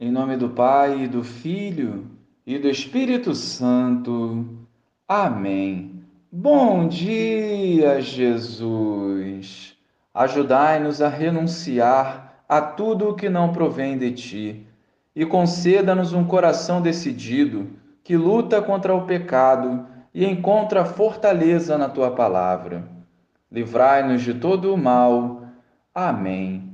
Em nome do Pai, do Filho e do Espírito Santo. Amém. Bom dia, Jesus. Ajudai-nos a renunciar a tudo o que não provém de ti e conceda-nos um coração decidido que luta contra o pecado e encontra fortaleza na tua palavra. Livrai-nos de todo o mal. Amém.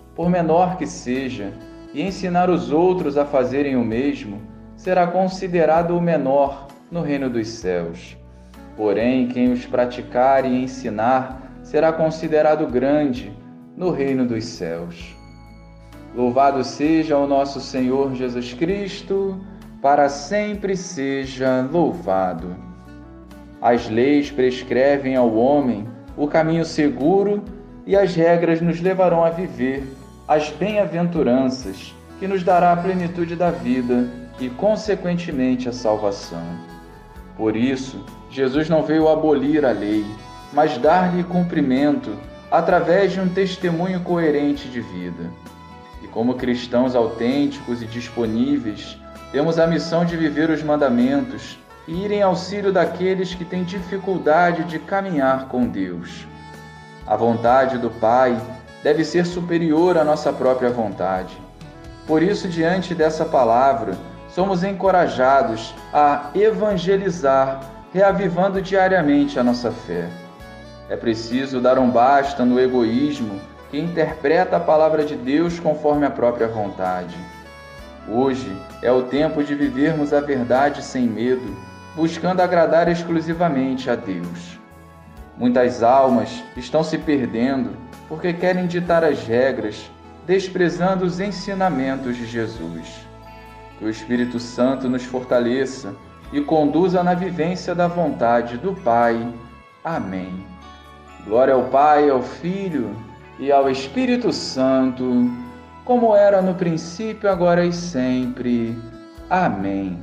por menor que seja, e ensinar os outros a fazerem o mesmo, será considerado o menor no reino dos céus. Porém, quem os praticar e ensinar será considerado grande no reino dos céus. Louvado seja o nosso Senhor Jesus Cristo, para sempre seja louvado. As leis prescrevem ao homem o caminho seguro e as regras nos levarão a viver as bem-aventuranças que nos dará a plenitude da vida e, consequentemente, a salvação. Por isso, Jesus não veio abolir a lei, mas dar-lhe cumprimento através de um testemunho coerente de vida. E como cristãos autênticos e disponíveis, temos a missão de viver os mandamentos e ir em auxílio daqueles que têm dificuldade de caminhar com Deus. A vontade do Pai deve ser superior à nossa própria vontade. Por isso, diante dessa palavra, somos encorajados a evangelizar, reavivando diariamente a nossa fé. É preciso dar um basta no egoísmo que interpreta a palavra de Deus conforme a própria vontade. Hoje é o tempo de vivermos a verdade sem medo, buscando agradar exclusivamente a Deus. Muitas almas estão se perdendo porque querem ditar as regras, desprezando os ensinamentos de Jesus. Que o Espírito Santo nos fortaleça e conduza na vivência da vontade do Pai. Amém. Glória ao Pai, ao Filho e ao Espírito Santo, como era no princípio, agora e sempre. Amém.